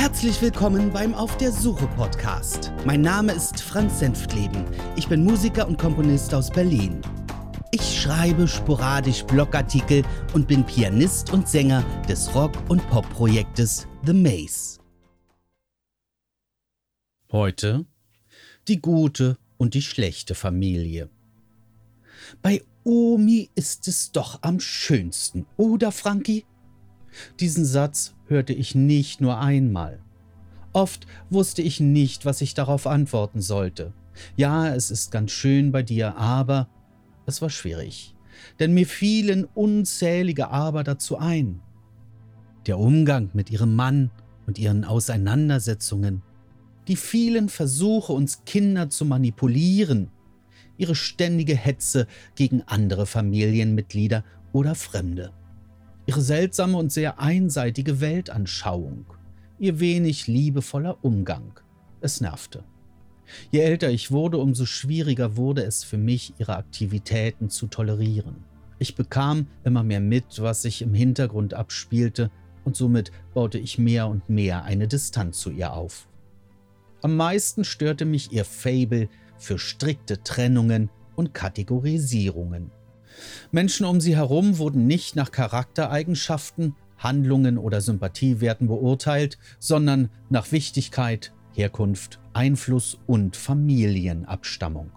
Herzlich willkommen beim Auf der Suche Podcast. Mein Name ist Franz Senftleben. Ich bin Musiker und Komponist aus Berlin. Ich schreibe sporadisch Blogartikel und bin Pianist und Sänger des Rock- und Pop-Projektes The Maze. Heute die gute und die schlechte Familie. Bei Omi ist es doch am schönsten, oder Frankie? Diesen Satz hörte ich nicht nur einmal. Oft wusste ich nicht, was ich darauf antworten sollte. Ja, es ist ganz schön bei dir, aber es war schwierig, denn mir fielen unzählige Aber dazu ein. Der Umgang mit ihrem Mann und ihren Auseinandersetzungen, die vielen Versuche, uns Kinder zu manipulieren, ihre ständige Hetze gegen andere Familienmitglieder oder Fremde ihre seltsame und sehr einseitige Weltanschauung, ihr wenig liebevoller Umgang. Es nervte. Je älter ich wurde, umso schwieriger wurde es für mich, ihre Aktivitäten zu tolerieren. Ich bekam immer mehr mit, was sich im Hintergrund abspielte, und somit baute ich mehr und mehr eine Distanz zu ihr auf. Am meisten störte mich ihr Fabel für strikte Trennungen und Kategorisierungen. Menschen um sie herum wurden nicht nach Charaktereigenschaften, Handlungen oder Sympathiewerten beurteilt, sondern nach Wichtigkeit, Herkunft, Einfluss und Familienabstammung.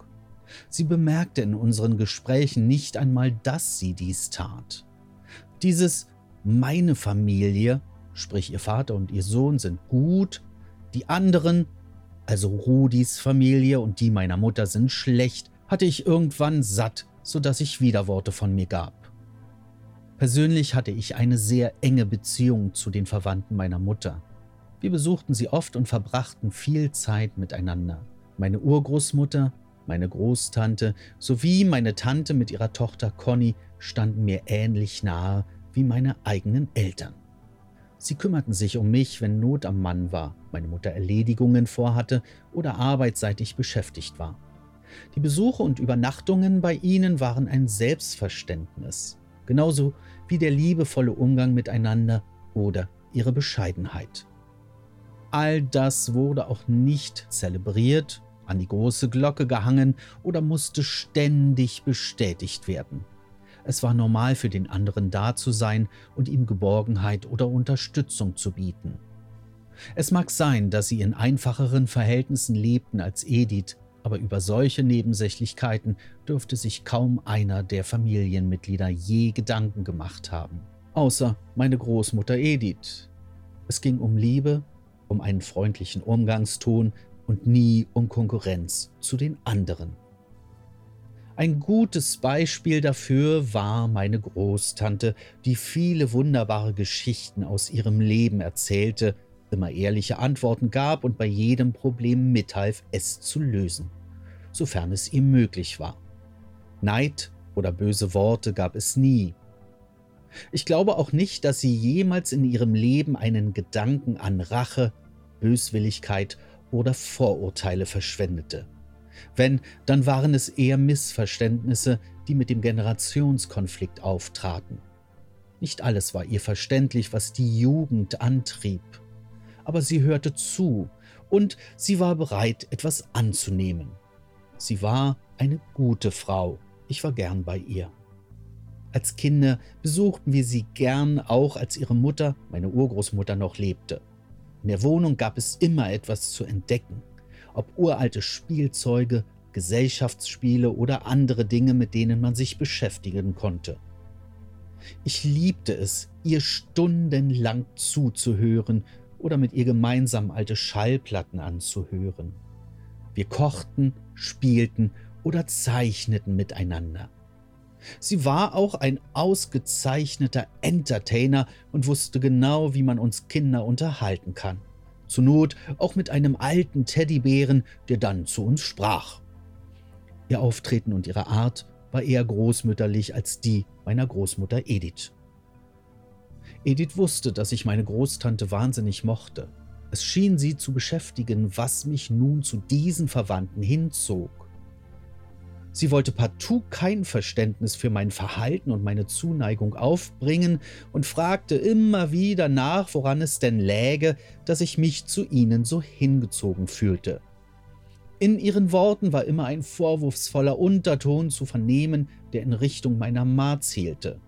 Sie bemerkte in unseren Gesprächen nicht einmal, dass sie dies tat. Dieses meine Familie, sprich ihr Vater und ihr Sohn, sind gut, die anderen, also Rudis Familie und die meiner Mutter, sind schlecht, hatte ich irgendwann satt so dass ich Widerworte von mir gab. Persönlich hatte ich eine sehr enge Beziehung zu den Verwandten meiner Mutter. Wir besuchten sie oft und verbrachten viel Zeit miteinander. Meine Urgroßmutter, meine Großtante sowie meine Tante mit ihrer Tochter Conny standen mir ähnlich nahe wie meine eigenen Eltern. Sie kümmerten sich um mich, wenn Not am Mann war, meine Mutter Erledigungen vorhatte oder arbeitsseitig beschäftigt war. Die Besuche und Übernachtungen bei ihnen waren ein Selbstverständnis, genauso wie der liebevolle Umgang miteinander oder ihre Bescheidenheit. All das wurde auch nicht zelebriert, an die große Glocke gehangen oder musste ständig bestätigt werden. Es war normal für den anderen da zu sein und ihm Geborgenheit oder Unterstützung zu bieten. Es mag sein, dass sie in einfacheren Verhältnissen lebten als Edith, aber über solche Nebensächlichkeiten dürfte sich kaum einer der Familienmitglieder je Gedanken gemacht haben, außer meine Großmutter Edith. Es ging um Liebe, um einen freundlichen Umgangston und nie um Konkurrenz zu den anderen. Ein gutes Beispiel dafür war meine Großtante, die viele wunderbare Geschichten aus ihrem Leben erzählte, immer ehrliche Antworten gab und bei jedem Problem mithalf, es zu lösen, sofern es ihm möglich war. Neid oder böse Worte gab es nie. Ich glaube auch nicht, dass sie jemals in ihrem Leben einen Gedanken an Rache, Böswilligkeit oder Vorurteile verschwendete. Wenn, dann waren es eher Missverständnisse, die mit dem Generationskonflikt auftraten. Nicht alles war ihr verständlich, was die Jugend antrieb aber sie hörte zu und sie war bereit, etwas anzunehmen. Sie war eine gute Frau, ich war gern bei ihr. Als Kinder besuchten wir sie gern, auch als ihre Mutter, meine Urgroßmutter, noch lebte. In der Wohnung gab es immer etwas zu entdecken, ob uralte Spielzeuge, Gesellschaftsspiele oder andere Dinge, mit denen man sich beschäftigen konnte. Ich liebte es, ihr stundenlang zuzuhören oder mit ihr gemeinsam alte Schallplatten anzuhören. Wir kochten, spielten oder zeichneten miteinander. Sie war auch ein ausgezeichneter Entertainer und wusste genau, wie man uns Kinder unterhalten kann. Zur Not auch mit einem alten Teddybären, der dann zu uns sprach. Ihr Auftreten und ihre Art war eher großmütterlich als die meiner Großmutter Edith. Edith wusste, dass ich meine Großtante wahnsinnig mochte. Es schien sie zu beschäftigen, was mich nun zu diesen Verwandten hinzog. Sie wollte partout kein Verständnis für mein Verhalten und meine Zuneigung aufbringen und fragte immer wieder nach, woran es denn läge, dass ich mich zu ihnen so hingezogen fühlte. In ihren Worten war immer ein vorwurfsvoller Unterton zu vernehmen, der in Richtung meiner Ma zielte.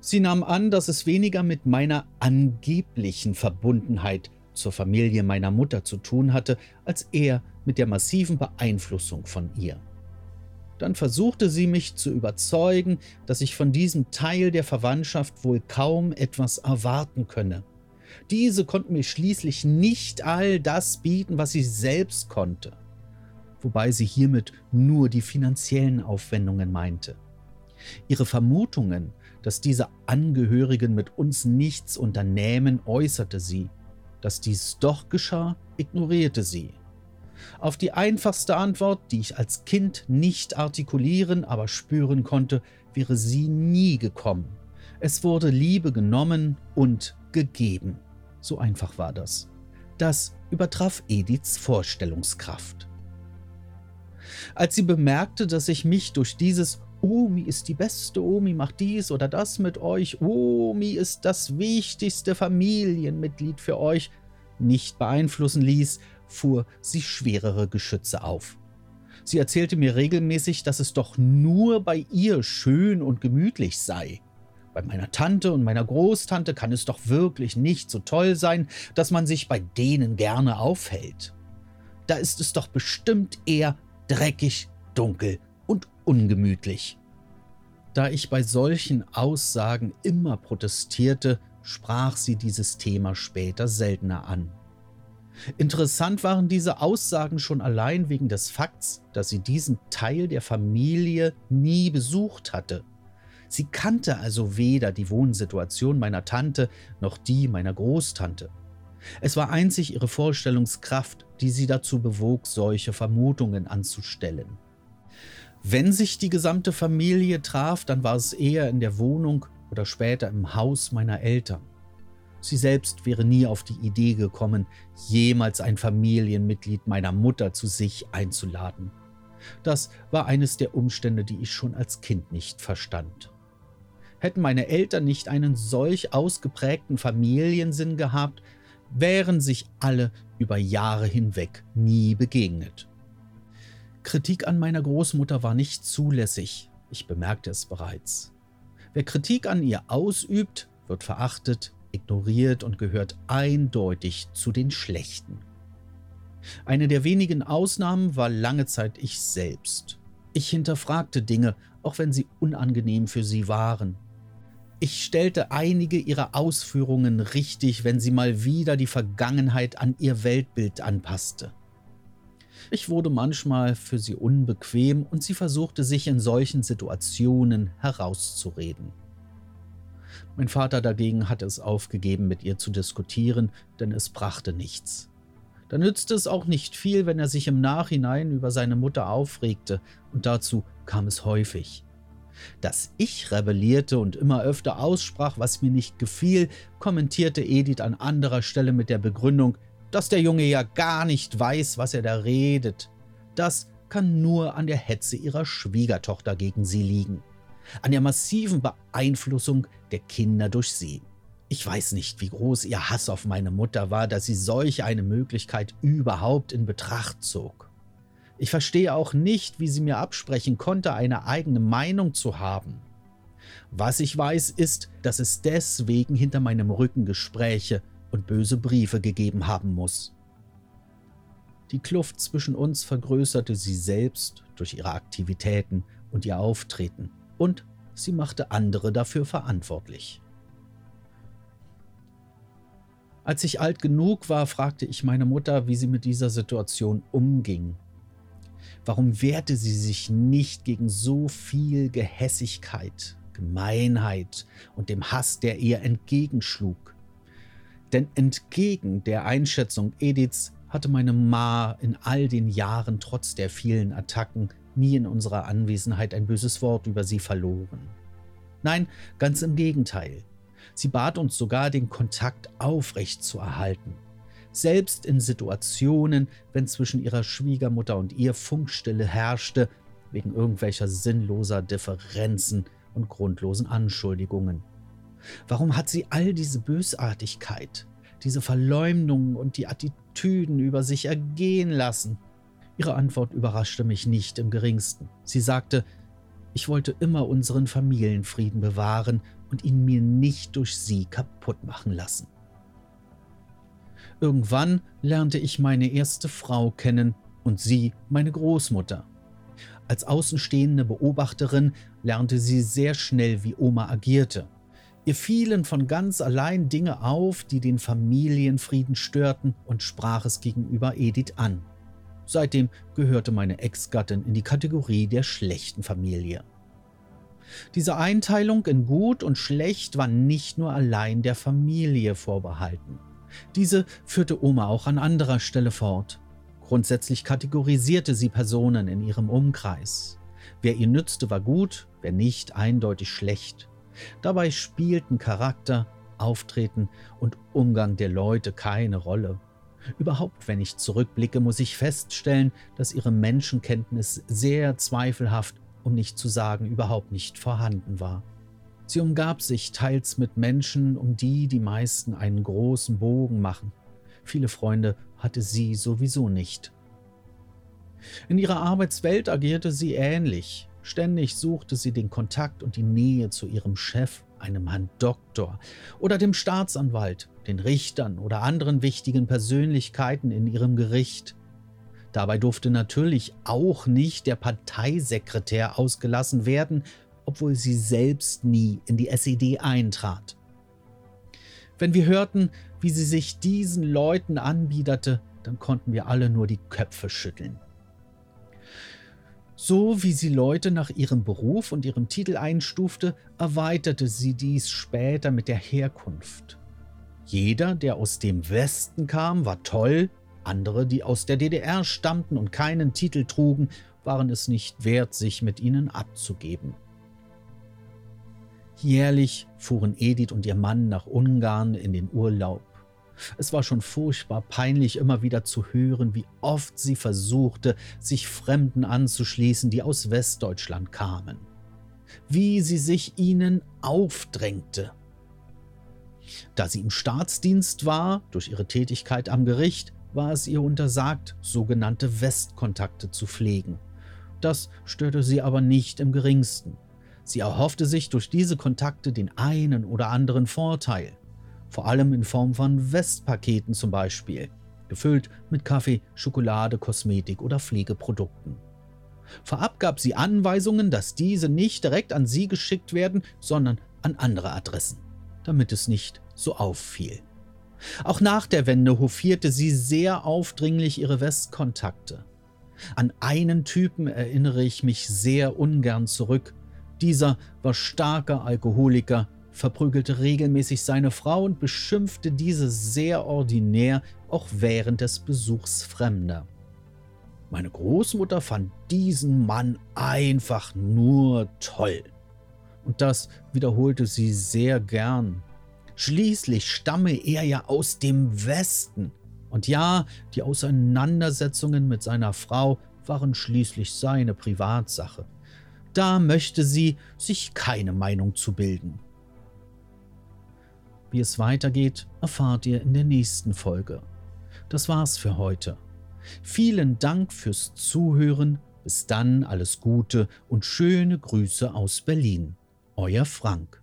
Sie nahm an, dass es weniger mit meiner angeblichen Verbundenheit zur Familie meiner Mutter zu tun hatte, als eher mit der massiven Beeinflussung von ihr. Dann versuchte sie mich zu überzeugen, dass ich von diesem Teil der Verwandtschaft wohl kaum etwas erwarten könne. Diese konnten mir schließlich nicht all das bieten, was sie selbst konnte, wobei sie hiermit nur die finanziellen Aufwendungen meinte. Ihre Vermutungen, dass diese Angehörigen mit uns nichts unternehmen, äußerte sie. Dass dies doch geschah, ignorierte sie. Auf die einfachste Antwort, die ich als Kind nicht artikulieren, aber spüren konnte, wäre sie nie gekommen. Es wurde Liebe genommen und gegeben. So einfach war das. Das übertraf Ediths Vorstellungskraft. Als sie bemerkte, dass ich mich durch dieses Omi ist die beste, Omi macht dies oder das mit euch, Omi ist das wichtigste Familienmitglied für euch, nicht beeinflussen ließ, fuhr sie schwerere Geschütze auf. Sie erzählte mir regelmäßig, dass es doch nur bei ihr schön und gemütlich sei. Bei meiner Tante und meiner Großtante kann es doch wirklich nicht so toll sein, dass man sich bei denen gerne aufhält. Da ist es doch bestimmt eher dreckig, dunkel ungemütlich. Da ich bei solchen Aussagen immer protestierte, sprach sie dieses Thema später seltener an. Interessant waren diese Aussagen schon allein wegen des Fakts, dass sie diesen Teil der Familie nie besucht hatte. Sie kannte also weder die Wohnsituation meiner Tante noch die meiner Großtante. Es war einzig ihre Vorstellungskraft, die sie dazu bewog, solche Vermutungen anzustellen. Wenn sich die gesamte Familie traf, dann war es eher in der Wohnung oder später im Haus meiner Eltern. Sie selbst wäre nie auf die Idee gekommen, jemals ein Familienmitglied meiner Mutter zu sich einzuladen. Das war eines der Umstände, die ich schon als Kind nicht verstand. Hätten meine Eltern nicht einen solch ausgeprägten Familiensinn gehabt, wären sich alle über Jahre hinweg nie begegnet. Kritik an meiner Großmutter war nicht zulässig, ich bemerkte es bereits. Wer Kritik an ihr ausübt, wird verachtet, ignoriert und gehört eindeutig zu den Schlechten. Eine der wenigen Ausnahmen war lange Zeit ich selbst. Ich hinterfragte Dinge, auch wenn sie unangenehm für sie waren. Ich stellte einige ihrer Ausführungen richtig, wenn sie mal wieder die Vergangenheit an ihr Weltbild anpasste. Ich wurde manchmal für sie unbequem und sie versuchte sich in solchen Situationen herauszureden. Mein Vater dagegen hatte es aufgegeben, mit ihr zu diskutieren, denn es brachte nichts. Da nützte es auch nicht viel, wenn er sich im Nachhinein über seine Mutter aufregte, und dazu kam es häufig. Dass ich rebellierte und immer öfter aussprach, was mir nicht gefiel, kommentierte Edith an anderer Stelle mit der Begründung, dass der Junge ja gar nicht weiß, was er da redet. Das kann nur an der Hetze ihrer Schwiegertochter gegen sie liegen an der massiven Beeinflussung der Kinder durch sie. Ich weiß nicht, wie groß ihr Hass auf meine Mutter war, dass sie solch eine Möglichkeit überhaupt in Betracht zog. Ich verstehe auch nicht, wie sie mir absprechen konnte, eine eigene Meinung zu haben. Was ich weiß, ist, dass es deswegen hinter meinem Rücken Gespräche und böse Briefe gegeben haben muss. Die Kluft zwischen uns vergrößerte sie selbst durch ihre Aktivitäten und ihr Auftreten und sie machte andere dafür verantwortlich. Als ich alt genug war, fragte ich meine Mutter, wie sie mit dieser Situation umging. Warum wehrte sie sich nicht gegen so viel Gehässigkeit, Gemeinheit und dem Hass, der ihr entgegenschlug? Denn entgegen der Einschätzung Ediths hatte meine Ma in all den Jahren trotz der vielen Attacken nie in unserer Anwesenheit ein böses Wort über sie verloren. Nein, ganz im Gegenteil. Sie bat uns sogar, den Kontakt aufrecht zu erhalten. Selbst in Situationen, wenn zwischen ihrer Schwiegermutter und ihr Funkstille herrschte, wegen irgendwelcher sinnloser Differenzen und grundlosen Anschuldigungen. Warum hat sie all diese Bösartigkeit, diese Verleumdung und die Attitüden über sich ergehen lassen? Ihre Antwort überraschte mich nicht im geringsten. Sie sagte, ich wollte immer unseren Familienfrieden bewahren und ihn mir nicht durch sie kaputt machen lassen. Irgendwann lernte ich meine erste Frau kennen und sie meine Großmutter. Als außenstehende Beobachterin lernte sie sehr schnell, wie Oma agierte. Ihr fielen von ganz allein Dinge auf, die den Familienfrieden störten und sprach es gegenüber Edith an. Seitdem gehörte meine Ex-Gattin in die Kategorie der schlechten Familie. Diese Einteilung in gut und schlecht war nicht nur allein der Familie vorbehalten. Diese führte Oma auch an anderer Stelle fort. Grundsätzlich kategorisierte sie Personen in ihrem Umkreis. Wer ihr nützte, war gut, wer nicht, eindeutig schlecht. Dabei spielten Charakter, Auftreten und Umgang der Leute keine Rolle. Überhaupt, wenn ich zurückblicke, muss ich feststellen, dass ihre Menschenkenntnis sehr zweifelhaft, um nicht zu sagen überhaupt nicht vorhanden war. Sie umgab sich teils mit Menschen, um die die meisten einen großen Bogen machen. Viele Freunde hatte sie sowieso nicht. In ihrer Arbeitswelt agierte sie ähnlich. Ständig suchte sie den Kontakt und die Nähe zu ihrem Chef, einem Herrn Doktor oder dem Staatsanwalt, den Richtern oder anderen wichtigen Persönlichkeiten in ihrem Gericht. Dabei durfte natürlich auch nicht der Parteisekretär ausgelassen werden, obwohl sie selbst nie in die SED eintrat. Wenn wir hörten, wie sie sich diesen Leuten anbiederte, dann konnten wir alle nur die Köpfe schütteln. So wie sie Leute nach ihrem Beruf und ihrem Titel einstufte, erweiterte sie dies später mit der Herkunft. Jeder, der aus dem Westen kam, war toll, andere, die aus der DDR stammten und keinen Titel trugen, waren es nicht wert, sich mit ihnen abzugeben. Jährlich fuhren Edith und ihr Mann nach Ungarn in den Urlaub. Es war schon furchtbar peinlich, immer wieder zu hören, wie oft sie versuchte, sich Fremden anzuschließen, die aus Westdeutschland kamen. Wie sie sich ihnen aufdrängte. Da sie im Staatsdienst war, durch ihre Tätigkeit am Gericht, war es ihr untersagt, sogenannte Westkontakte zu pflegen. Das störte sie aber nicht im geringsten. Sie erhoffte sich durch diese Kontakte den einen oder anderen Vorteil, vor allem in Form von Westpaketen zum Beispiel, gefüllt mit Kaffee, Schokolade, Kosmetik oder Pflegeprodukten. Vorab gab sie Anweisungen, dass diese nicht direkt an sie geschickt werden, sondern an andere Adressen, damit es nicht so auffiel. Auch nach der Wende hofierte sie sehr aufdringlich ihre Westkontakte. An einen Typen erinnere ich mich sehr ungern zurück, dieser war starker Alkoholiker, verprügelte regelmäßig seine Frau und beschimpfte diese sehr ordinär, auch während des Besuchs Fremder. Meine Großmutter fand diesen Mann einfach nur toll. Und das wiederholte sie sehr gern. Schließlich stamme er ja aus dem Westen. Und ja, die Auseinandersetzungen mit seiner Frau waren schließlich seine Privatsache. Da möchte sie sich keine Meinung zu bilden. Wie es weitergeht, erfahrt ihr in der nächsten Folge. Das war's für heute. Vielen Dank fürs Zuhören. Bis dann alles Gute und schöne Grüße aus Berlin. Euer Frank.